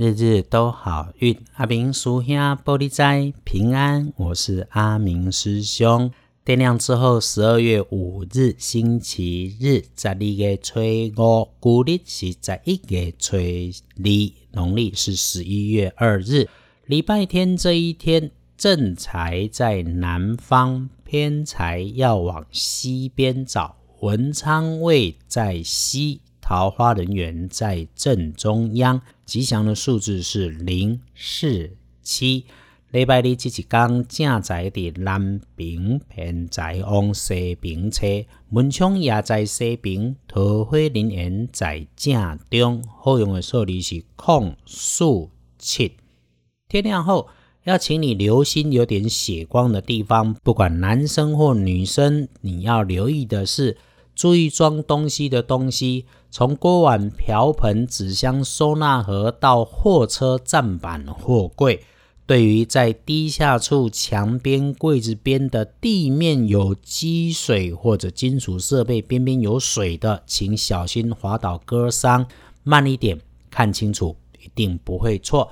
日日都好运。阿明叔兄玻璃斋平安，我是阿明师兄。天亮之后，十二月五日星期日，十二月初五，古历是十一月初二，农历是十一月二日，礼拜天这一天，正财在南方，偏财要往西边找，文昌位在西。桃花人员在正中央，吉祥的数字是零四七。礼拜日这一天，正在的南平偏在往西平车，门窗也在西平，桃花人员在正中。好用的数字是空数七。天亮后，要请你留心有点血光的地方，不管男生或女生，你要留意的是。注意装东西的东西，从锅碗瓢盆、纸箱、收纳盒到货车站板、货柜。对于在低下处、墙边、柜子边的地面有积水或者金属设备边边有水的，请小心滑倒割伤。慢一点，看清楚，一定不会错。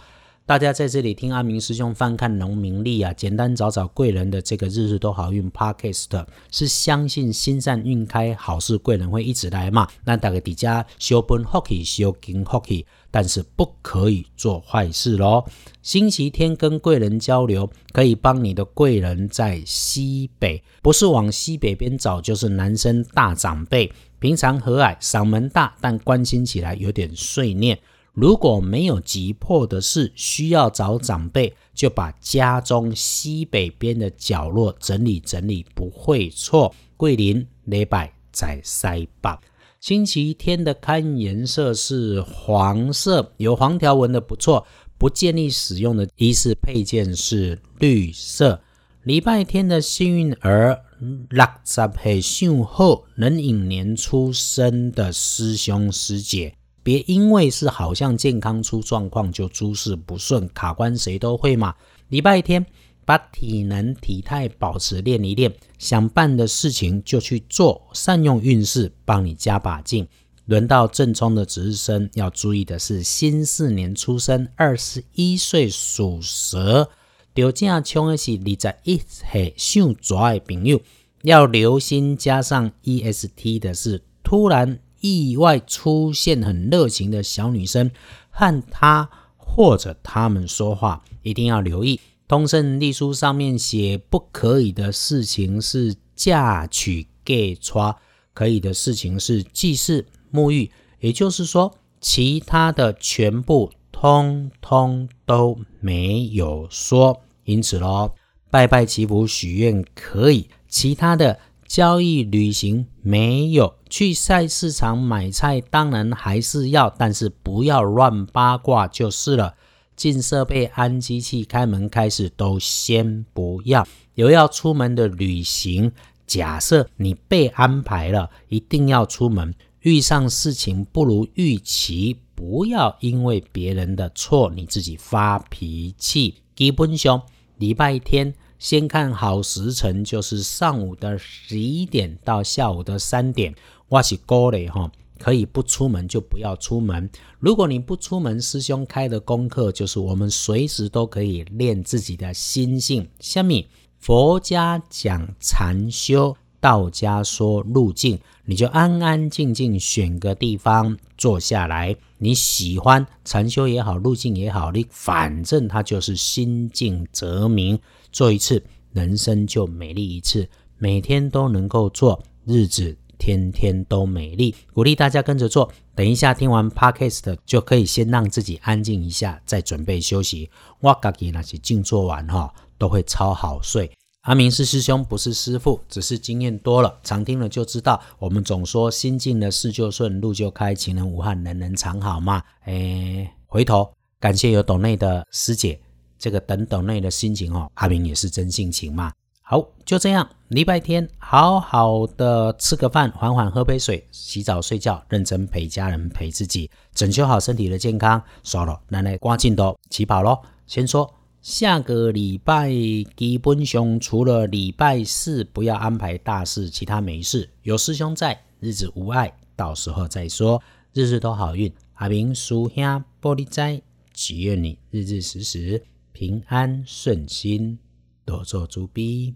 大家在这里听阿明师兄翻看农民历啊，简单找找贵人的这个日日都好运 podcast，是相信心善运开，好事贵人会一直来嘛。那大家底下修本福气，修金福气，但是不可以做坏事喽。星期天跟贵人交流，可以帮你的贵人在西北，不是往西北边找，就是男生大长辈，平常和蔼，嗓门大，但关心起来有点碎念。如果没有急迫的事需要找长辈，就把家中西北边的角落整理整理，不会错。桂林礼拜在塞北。星期天的看颜色是黄色，有黄条纹的不错，不建议使用的衣饰配件是绿色。礼拜天的幸运儿六十岁上后能引年出生的师兄师姐。别因为是好像健康出状况就诸事不顺，卡关谁都会嘛。礼拜天把体能体态保持练一练，想办的事情就去做，善用运势帮你加把劲。轮到正冲的值日生，要注意的是新四年出生，二十一岁属蛇。丢正冲的是二十一岁属蛇的朋友，要留心。加上 E S T 的是突然。意外出现很热情的小女生，和她或者他们说话，一定要留意。通胜历书上面写不可以的事情是嫁娶、给娶，可以的事情是祭祀、沐浴。也就是说，其他的全部通通都没有说。因此喽，拜拜祈福许愿可以，其他的。交易旅行没有去菜市场买菜，当然还是要，但是不要乱八卦就是了。进设备、安机器、开门、开始都先不要。有要出门的旅行，假设你被安排了，一定要出门，遇上事情不如预期，不要因为别人的错你自己发脾气。基本上礼拜天。先看好时辰，就是上午的十一点到下午的三点。我是高嘞哈，可以不出门就不要出门。如果你不出门，师兄开的功课就是我们随时都可以练自己的心性。下面佛家讲禅修，道家说路径，你就安安静静选个地方坐下来。你喜欢禅修也好，路径也好，你反正它就是心静则明。做一次，人生就美丽一次。每天都能够做，日子天天都美丽。鼓励大家跟着做。等一下听完 podcast 就可以先让自己安静一下，再准备休息。我自己那些静坐完哈，都会超好睡。阿明是师兄，不是师傅，只是经验多了，常听了就知道。我们总说心静了，事就顺，路就开，情人无憾，人人常好嘛。哎，回头感谢有懂内的师姐。这个等等内的心情哦，阿明也是真性情嘛。好，就这样，礼拜天好好的吃个饭，缓缓喝杯水，洗澡睡觉，认真陪家人陪自己，整修好身体的健康。刷了，奶奶刮镜都起跑咯。先说下个礼拜基本上除了礼拜四不要安排大事，其他没事。有师兄在，日子无碍，到时候再说。日日都好运，阿明叔兄玻璃斋。祈愿你日日时时平安顺心，多做主逼。